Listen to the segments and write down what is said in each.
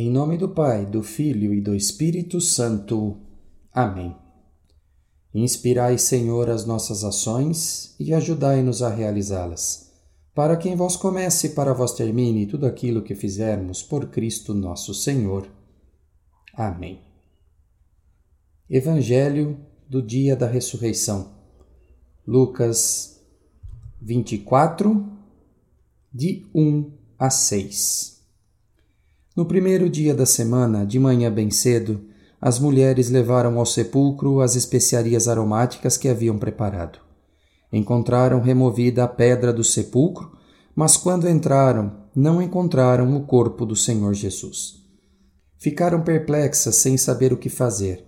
Em nome do Pai, do Filho e do Espírito Santo. Amém. Inspirai, Senhor, as nossas ações e ajudai-nos a realizá-las, para que em vós comece e para vós termine tudo aquilo que fizermos por Cristo nosso Senhor. Amém. Evangelho do dia da ressurreição. Lucas 24, de 1 a 6. No primeiro dia da semana, de manhã bem cedo, as mulheres levaram ao sepulcro as especiarias aromáticas que haviam preparado. Encontraram removida a pedra do sepulcro, mas quando entraram, não encontraram o corpo do Senhor Jesus. Ficaram perplexas sem saber o que fazer.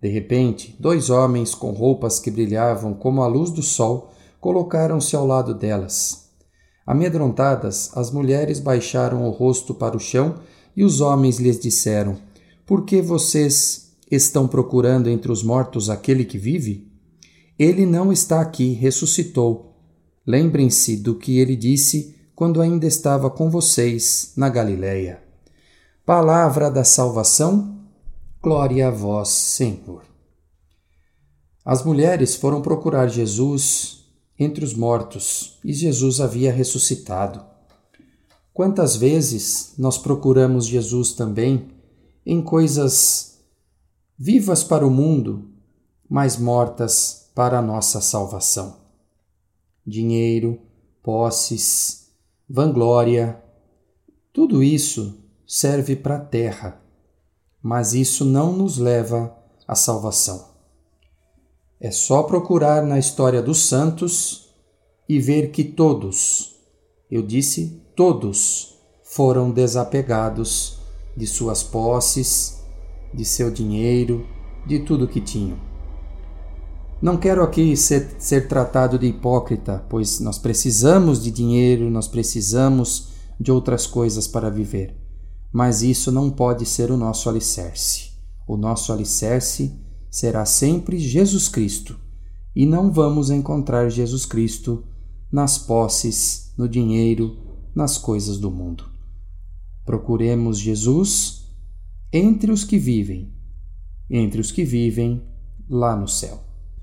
De repente, dois homens com roupas que brilhavam como a luz do sol colocaram-se ao lado delas. Amedrontadas, as mulheres baixaram o rosto para o chão e os homens lhes disseram: Por que vocês estão procurando entre os mortos aquele que vive? Ele não está aqui, ressuscitou. Lembrem-se do que ele disse quando ainda estava com vocês na Galiléia. Palavra da salvação, glória a vós, Senhor. As mulheres foram procurar Jesus entre os mortos e Jesus havia ressuscitado. Quantas vezes nós procuramos Jesus também em coisas vivas para o mundo, mas mortas para a nossa salvação? Dinheiro, posses, vanglória, tudo isso serve para a terra, mas isso não nos leva à salvação. É só procurar na história dos santos e ver que todos, eu disse todos foram desapegados de suas posses, de seu dinheiro, de tudo que tinham. Não quero aqui ser, ser tratado de hipócrita, pois nós precisamos de dinheiro, nós precisamos de outras coisas para viver. Mas isso não pode ser o nosso alicerce. O nosso alicerce será sempre Jesus Cristo, e não vamos encontrar Jesus Cristo nas posses, no dinheiro, nas coisas do mundo. Procuremos Jesus entre os que vivem, entre os que vivem lá no céu.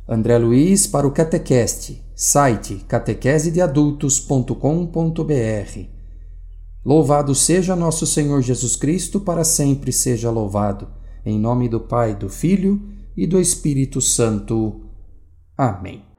André Luiz para o Catequeste, site catequesedeadultos.com.br. Louvado seja nosso Senhor Jesus Cristo, para sempre seja louvado. Em nome do Pai, do Filho e do Espírito Santo. Amém.